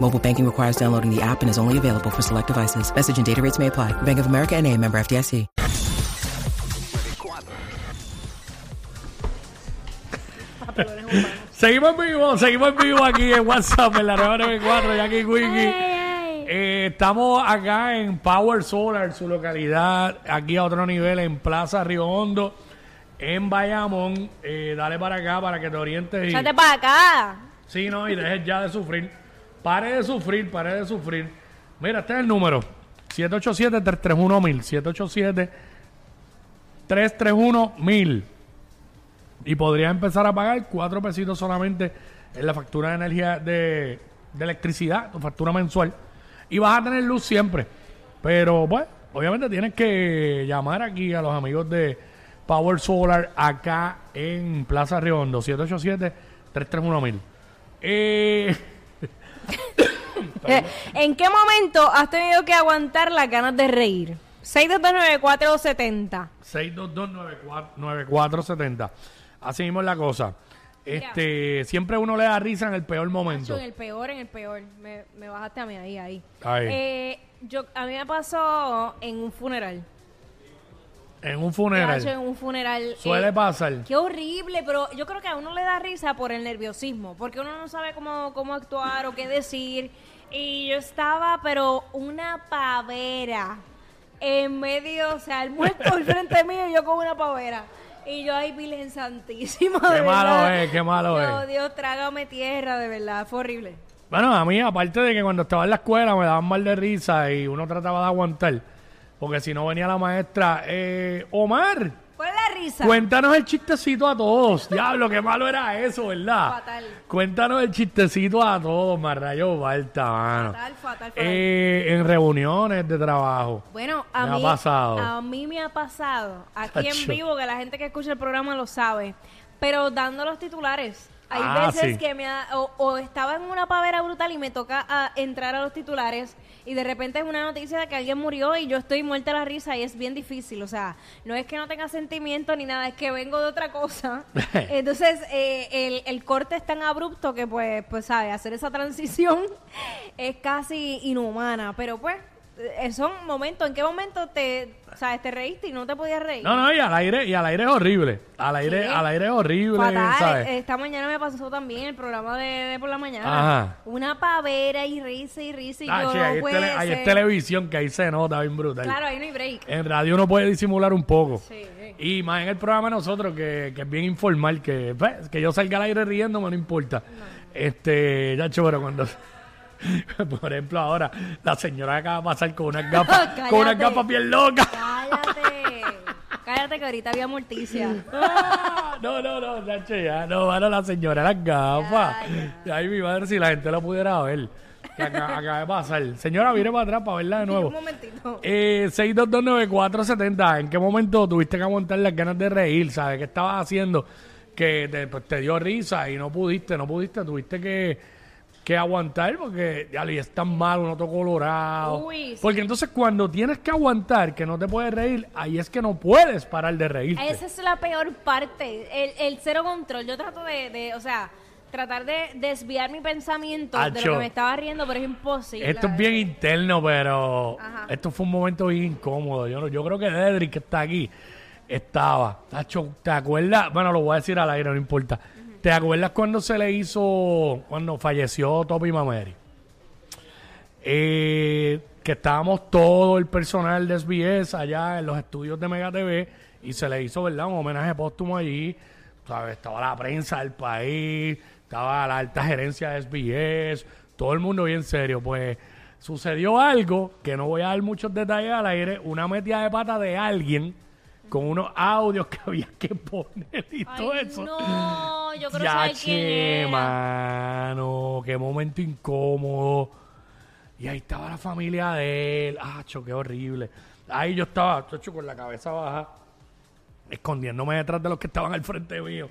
Mobile banking requires downloading the app and is only available for select devices. Message and data rates may apply. Bank of America and a member FDIC. Seguimos vivos, seguimos vivos aquí en WhatsApp, en la 994, y aquí Wiki. Eh, estamos acá en Power Solar, su localidad, aquí a otro nivel, en Plaza Río Hondo, en Bayamón. Eh, dale para acá para que te orientes. Y, Échate para acá. sí, no, y dejes ya de sufrir. Pare de sufrir, pare de sufrir. Mira, este es el número. 787-331-1000. 787-331-1000. Y podría empezar a pagar cuatro pesitos solamente en la factura de energía de, electricidad, tu factura mensual. Y vas a tener luz siempre. Pero, bueno, obviamente tienes que llamar aquí a los amigos de Power Solar acá en Plaza Riondo, 787-331-1000. Eh, Eh, ¿En qué momento has tenido que aguantar las ganas de reír? 6229470. 6229470. Así mismo es la cosa. Este, siempre uno le da risa en el peor momento. En el peor, en el peor. Me, me bajaste a mí ahí, ahí. Ahí. Eh, yo, a mí me pasó en un funeral. En un funeral. En un funeral. Suele eh, pasar. Qué horrible, pero yo creo que a uno le da risa por el nerviosismo, porque uno no sabe cómo, cómo actuar o qué decir. Y yo estaba, pero una pavera en medio, o sea, el muerto al frente mío y yo con una pavera. Y yo ahí, Virgen Santísima, Qué de malo verdad. es, qué malo es. Dios, trágame tierra, de verdad, fue horrible. Bueno, a mí, aparte de que cuando estaba en la escuela me daban mal de risa y uno trataba de aguantar, porque si no venía la maestra, eh, Omar, ¿Cuál es la risa? cuéntanos el chistecito a todos. Diablo, qué malo era eso, ¿verdad? Fatal. Cuéntanos el chistecito a todos, Marrayo Balta, mano. Fatal, fatal, fatal. Eh, en reuniones de trabajo. Bueno, a Me ha mí, pasado. a mí me ha pasado, aquí en vivo, que la gente que escucha el programa lo sabe, pero dando los titulares. Hay Ah, veces sí. que me ha- o, o estaba en una pavera brutal y me toca a entrar a los titulares y de repente es una noticia de que alguien murió y yo estoy muerta de la risa y es bien difícil, o sea, no es que no tenga sentimiento ni nada, es que vengo de otra cosa. Entonces, eh, el, el corte es tan abrupto que pues, pues, sabe, hacer esa transición es casi inhumana, pero pues, son momentos, ¿en qué momento te, sabes, te reíste y no te podías reír? No, no, y al aire, y al aire es horrible. Al aire, al aire es horrible, Fatal. ¿sabes? Esta mañana me pasó también el programa de, de por la mañana. Ajá. Una pavera y risa y risa y Ah, yo che, no ahí, es puede tele- ahí es ser. televisión que ahí se nota bien brutal. Claro, ahí no hay break. En radio uno puede disimular un poco. Sí, sí. Y más en el programa de nosotros, que, que es bien informal, que, pues, que yo salga al aire riéndome, no importa. Este, ya pero cuando. Por ejemplo, ahora, la señora acaba de pasar con unas gafas, con unas gafas bien locas. Cállate. Cállate que ahorita había morticia. Ah, no, no, no, Nacho, ya, no, bueno, la señora las gafas. Ay, mi madre, si la gente lo pudiera ver. Que acaba, acaba de pasar. Señora, viene para atrás para verla de nuevo. Un momentito. Eh, 6229470, ¿en qué momento tuviste que aguantar las ganas de reír? ¿Sabes qué estabas haciendo? Que te, pues, te dio risa y no pudiste, no pudiste, tuviste que, que aguantar porque ya le es tan mal, uno todo colorado. Uy, sí. Porque entonces cuando tienes que aguantar, que no te puedes reír, ahí es que no puedes parar de reírte. Esa es la peor parte, el, el cero control. Yo trato de, de, o sea, tratar de desviar mi pensamiento de Acho. lo que me estaba riendo, pero es imposible. Esto es bien interno, pero Ajá. esto fue un momento bien incómodo. Yo, no- yo creo que Dedrick, que está aquí, estaba. Tacho, ¿te acuerdas? Bueno, lo voy a decir al aire, no importa. ¿Te acuerdas cuando se le hizo, cuando falleció Topi Mameri? Eh, que estábamos todo el personal de SBS allá en los estudios de Mega TV y se le hizo, ¿verdad? Un homenaje póstumo allí. ¿sabes? Estaba la prensa del país, estaba la alta gerencia de SBS, todo el mundo bien serio. Pues sucedió algo que no voy a dar muchos detalles al aire, una metida de pata de alguien con unos audios que había que poner y todo eso. No, yo creo que Ya, quién che, mano, qué momento incómodo. Y ahí estaba la familia de él. Ah, qué horrible. Ahí yo estaba, chocho, con la cabeza baja, escondiéndome detrás de los que estaban al frente mío.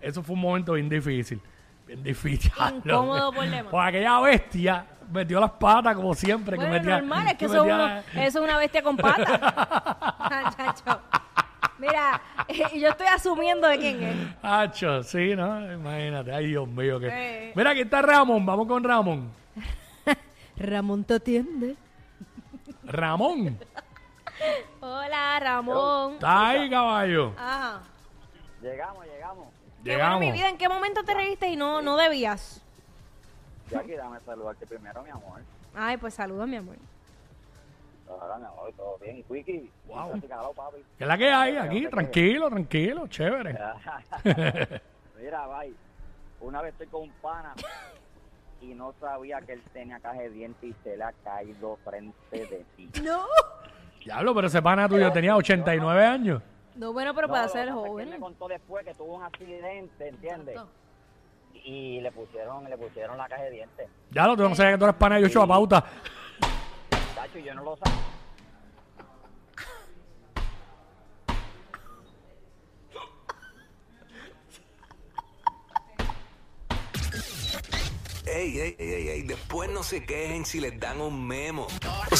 Eso fue un momento bien difícil. Bien difícil. Incómodo por demás. Pues aquella bestia metió las patas como siempre. Bueno, que metía, normal, es que que uno- eso es una bestia con patas. Mira, eh, yo estoy asumiendo de quién es. Hacho, sí, ¿no? Imagínate. Ay, Dios mío. Que... Eh. Mira, aquí está Ramón. Vamos con Ramón. Ramón te atiende. Ramón. Hola, Ramón. Está ahí, caballo. Ajá. Llegamos, llegamos. Qué bueno, Llegamos. mi vida, ¿en qué momento te reíste y no, no debías? Jackie, dame saludarte primero, mi amor. Ay, pues saludos, mi amor. Todo bien. ¿Y Quickie? Wow. ¿Qué es la que hay aquí? Tranquilo, tranquilo, chévere. Mira, bye. Una vez estoy con un pana y no sabía que él tenía caja de dientes y se le ha caído frente de ti. No. Diablo, pero ese pana tuyo tenía 89 años. No, bueno, pero para ser él joven. me contó después que tuvo un accidente, ¿entiendes? Y le pusieron, le pusieron la caja de dientes. Ya lo, tú no sabías que tú eres pana de Yocho a pauta. Tacho, yo no. Ey, ey, ey, ey, después no se quejen si les dan un memo.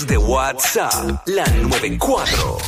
De WhatsApp, la 94.